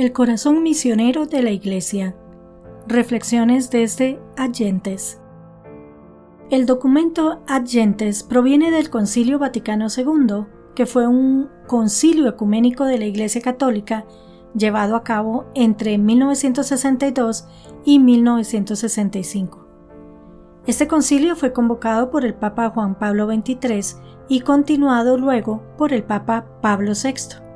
El corazón misionero de la Iglesia. Reflexiones desde Agentes. El documento Agentes proviene del Concilio Vaticano II, que fue un concilio ecuménico de la Iglesia Católica llevado a cabo entre 1962 y 1965. Este concilio fue convocado por el Papa Juan Pablo XXIII y continuado luego por el Papa Pablo VI.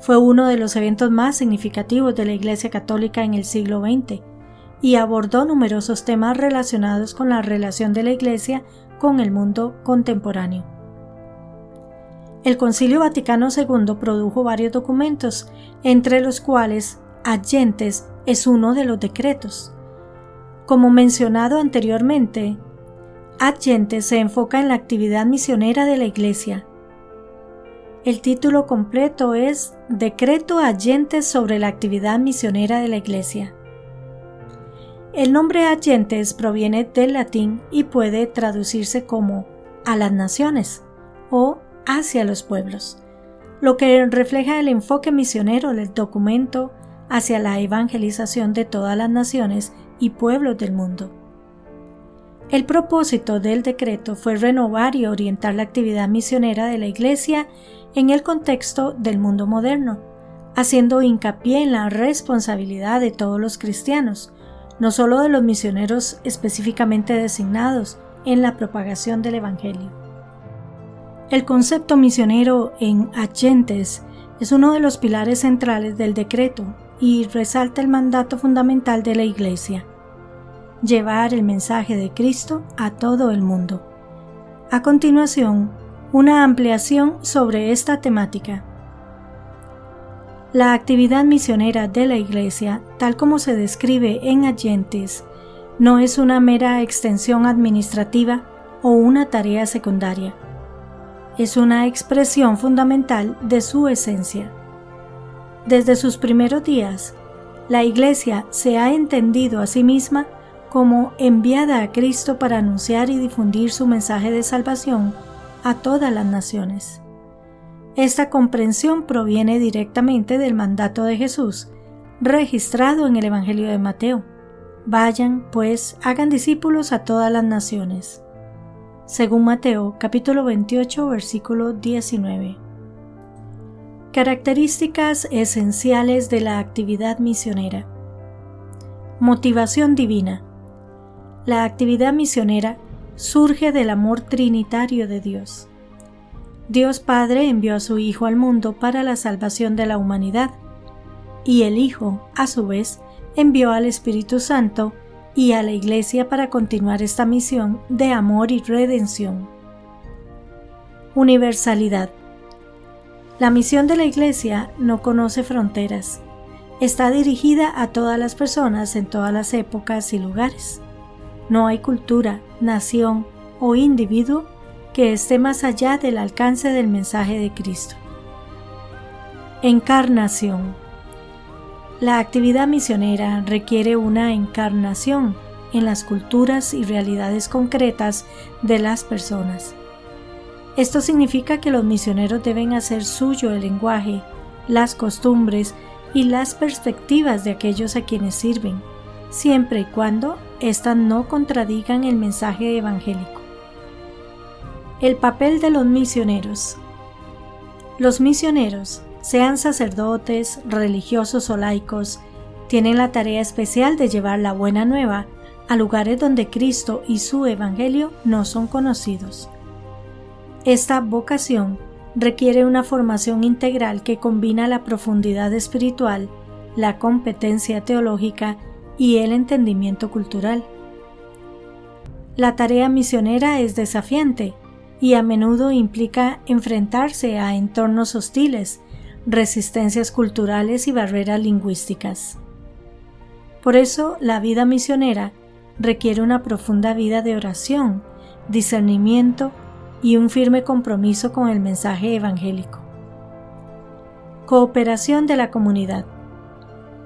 Fue uno de los eventos más significativos de la Iglesia Católica en el siglo XX y abordó numerosos temas relacionados con la relación de la Iglesia con el mundo contemporáneo. El Concilio Vaticano II produjo varios documentos, entre los cuales Agentes es uno de los decretos. Como mencionado anteriormente, Agentes se enfoca en la actividad misionera de la Iglesia, el título completo es Decreto Agentes sobre la actividad misionera de la Iglesia. El nombre Agentes proviene del latín y puede traducirse como a las naciones o hacia los pueblos, lo que refleja el enfoque misionero del documento hacia la evangelización de todas las naciones y pueblos del mundo. El propósito del decreto fue renovar y orientar la actividad misionera de la Iglesia en el contexto del mundo moderno, haciendo hincapié en la responsabilidad de todos los cristianos, no solo de los misioneros específicamente designados en la propagación del Evangelio. El concepto misionero en Agentes es uno de los pilares centrales del decreto y resalta el mandato fundamental de la Iglesia llevar el mensaje de Cristo a todo el mundo. A continuación, una ampliación sobre esta temática. La actividad misionera de la Iglesia, tal como se describe en Agentes, no es una mera extensión administrativa o una tarea secundaria. Es una expresión fundamental de su esencia. Desde sus primeros días, la Iglesia se ha entendido a sí misma como enviada a Cristo para anunciar y difundir su mensaje de salvación a todas las naciones. Esta comprensión proviene directamente del mandato de Jesús, registrado en el Evangelio de Mateo. Vayan, pues, hagan discípulos a todas las naciones. Según Mateo capítulo 28 versículo 19. Características esenciales de la actividad misionera. Motivación divina. La actividad misionera surge del amor trinitario de Dios. Dios Padre envió a su Hijo al mundo para la salvación de la humanidad, y el Hijo, a su vez, envió al Espíritu Santo y a la Iglesia para continuar esta misión de amor y redención. Universalidad. La misión de la Iglesia no conoce fronteras. Está dirigida a todas las personas en todas las épocas y lugares. No hay cultura, nación o individuo que esté más allá del alcance del mensaje de Cristo. Encarnación. La actividad misionera requiere una encarnación en las culturas y realidades concretas de las personas. Esto significa que los misioneros deben hacer suyo el lenguaje, las costumbres y las perspectivas de aquellos a quienes sirven, siempre y cuando éstas no contradigan el mensaje evangélico. El papel de los misioneros. Los misioneros, sean sacerdotes, religiosos o laicos, tienen la tarea especial de llevar la buena nueva a lugares donde Cristo y su Evangelio no son conocidos. Esta vocación requiere una formación integral que combina la profundidad espiritual, la competencia teológica y el entendimiento cultural. La tarea misionera es desafiante y a menudo implica enfrentarse a entornos hostiles, resistencias culturales y barreras lingüísticas. Por eso, la vida misionera requiere una profunda vida de oración, discernimiento y un firme compromiso con el mensaje evangélico. Cooperación de la comunidad.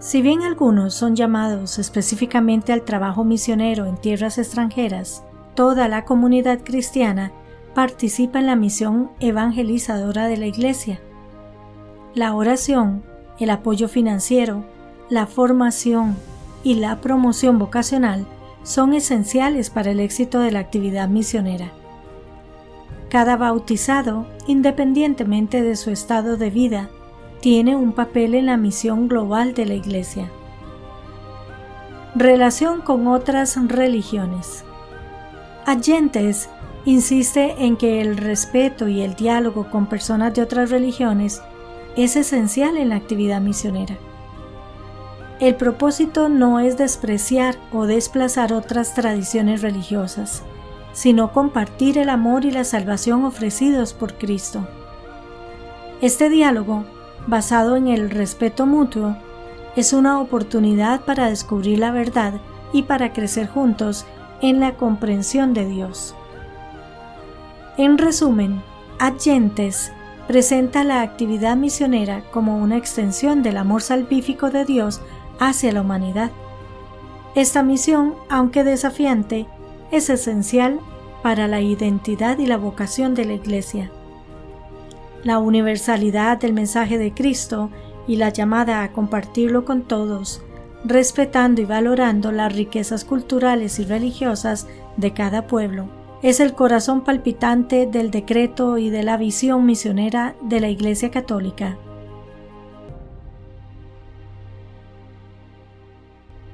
Si bien algunos son llamados específicamente al trabajo misionero en tierras extranjeras, toda la comunidad cristiana participa en la misión evangelizadora de la Iglesia. La oración, el apoyo financiero, la formación y la promoción vocacional son esenciales para el éxito de la actividad misionera. Cada bautizado, independientemente de su estado de vida, tiene un papel en la misión global de la Iglesia. Relación con otras religiones. Agentes insiste en que el respeto y el diálogo con personas de otras religiones es esencial en la actividad misionera. El propósito no es despreciar o desplazar otras tradiciones religiosas, sino compartir el amor y la salvación ofrecidos por Cristo. Este diálogo, basado en el respeto mutuo, es una oportunidad para descubrir la verdad y para crecer juntos en la comprensión de Dios. En resumen, Agentes presenta la actividad misionera como una extensión del amor salvífico de Dios hacia la humanidad. Esta misión, aunque desafiante, es esencial para la identidad y la vocación de la Iglesia. La universalidad del mensaje de Cristo y la llamada a compartirlo con todos, respetando y valorando las riquezas culturales y religiosas de cada pueblo, es el corazón palpitante del decreto y de la visión misionera de la Iglesia Católica.